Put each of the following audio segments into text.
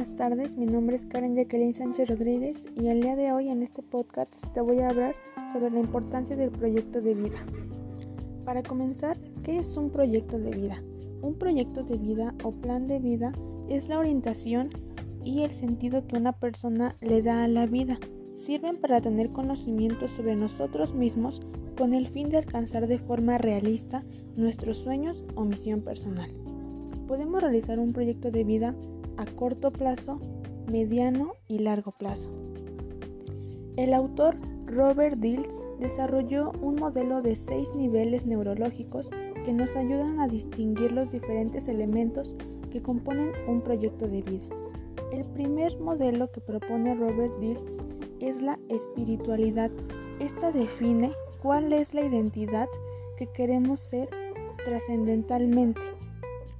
buenas tardes. Mi nombre es Karen Jacqueline Sánchez Rodríguez y el día de hoy en este podcast te voy a hablar sobre la importancia del proyecto de vida. Para comenzar, ¿qué es un proyecto de vida? Un proyecto de vida o plan de vida es la orientación y el sentido que una persona le da a la vida. Sirven para tener conocimiento sobre nosotros mismos con el fin de alcanzar de forma realista nuestros sueños o misión personal. Podemos realizar un proyecto de vida a corto plazo, mediano y largo plazo. El autor Robert Dills desarrolló un modelo de seis niveles neurológicos que nos ayudan a distinguir los diferentes elementos que componen un proyecto de vida. El primer modelo que propone Robert Dills es la espiritualidad. Esta define cuál es la identidad que queremos ser trascendentalmente.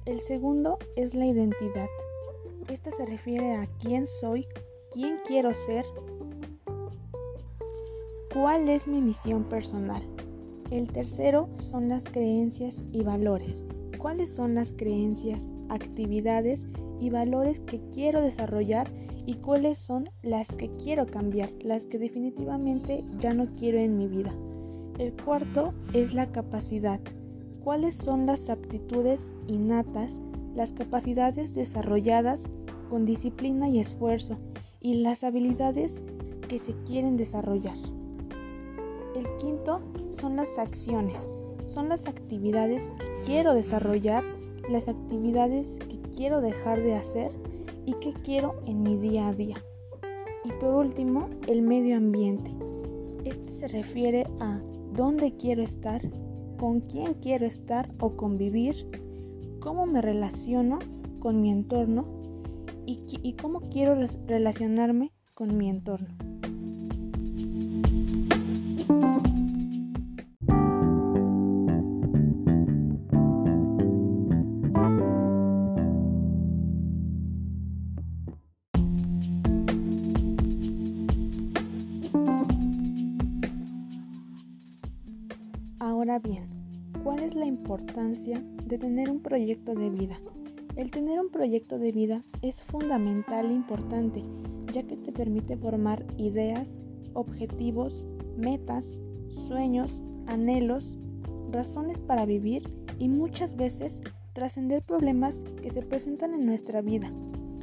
El segundo es la identidad. Esta se refiere a quién soy, quién quiero ser, cuál es mi misión personal. El tercero son las creencias y valores. ¿Cuáles son las creencias, actividades y valores que quiero desarrollar y cuáles son las que quiero cambiar, las que definitivamente ya no quiero en mi vida? El cuarto es la capacidad. ¿Cuáles son las aptitudes innatas, las capacidades desarrolladas con disciplina y esfuerzo y las habilidades que se quieren desarrollar. El quinto son las acciones, son las actividades que quiero desarrollar, las actividades que quiero dejar de hacer y que quiero en mi día a día. Y por último, el medio ambiente. Este se refiere a dónde quiero estar, con quién quiero estar o convivir, cómo me relaciono con mi entorno y, cómo quiero relacionarme con mi entorno. Ahora bien, ¿cuál es la importancia de tener un proyecto de vida? El tener un proyecto de vida es fundamental e importante, ya que te permite formar ideas, objetivos, metas, sueños, anhelos, razones para vivir y muchas veces trascender problemas que se presentan en nuestra vida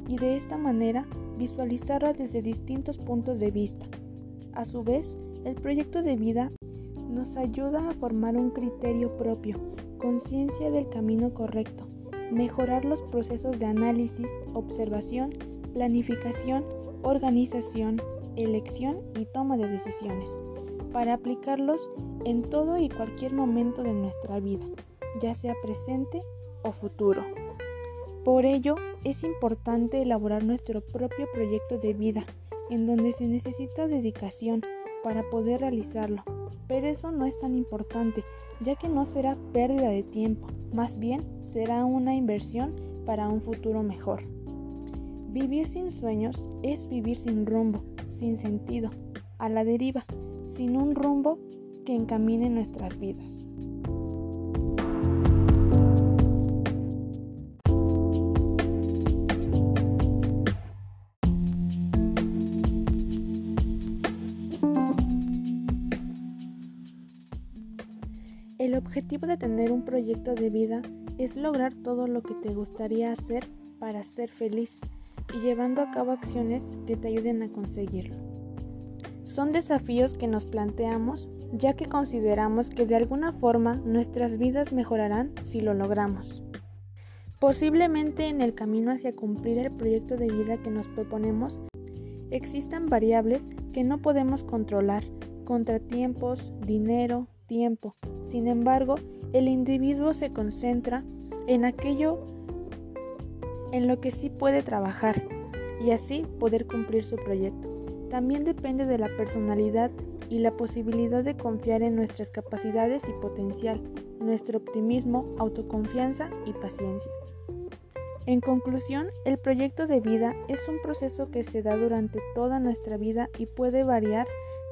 y de esta manera visualizarlas desde distintos puntos de vista. A su vez, el proyecto de vida nos ayuda a formar un criterio propio, conciencia del camino correcto mejorar los procesos de análisis, observación, planificación, organización, elección y toma de decisiones, para aplicarlos en todo y cualquier momento de nuestra vida, ya sea presente o futuro. Por ello, es importante elaborar nuestro propio proyecto de vida, en donde se necesita dedicación para poder realizarlo. Pero eso no es tan importante, ya que no será pérdida de tiempo, más bien será una inversión para un futuro mejor. Vivir sin sueños es vivir sin rumbo, sin sentido, a la deriva, sin un rumbo que encamine nuestras vidas. El objetivo de tener un proyecto de vida es lograr todo lo que te gustaría hacer para ser feliz y llevando a cabo acciones que te ayuden a conseguirlo. Son desafíos que nos planteamos ya que consideramos que de alguna forma nuestras vidas mejorarán si lo logramos. Posiblemente en el camino hacia cumplir el proyecto de vida que nos proponemos existan variables que no podemos controlar, contratiempos, dinero, tiempo. Sin embargo, el individuo se concentra en aquello en lo que sí puede trabajar y así poder cumplir su proyecto. También depende de la personalidad y la posibilidad de confiar en nuestras capacidades y potencial, nuestro optimismo, autoconfianza y paciencia. En conclusión, el proyecto de vida es un proceso que se da durante toda nuestra vida y puede variar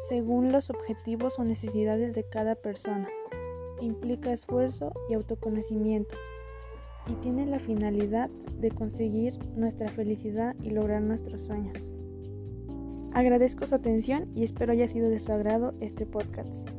según los objetivos o necesidades de cada persona. Implica esfuerzo y autoconocimiento. y tiene la finalidad de conseguir nuestra felicidad y lograr nuestros sueños. Agradezco su atención y espero haya sido de su agrado este podcast.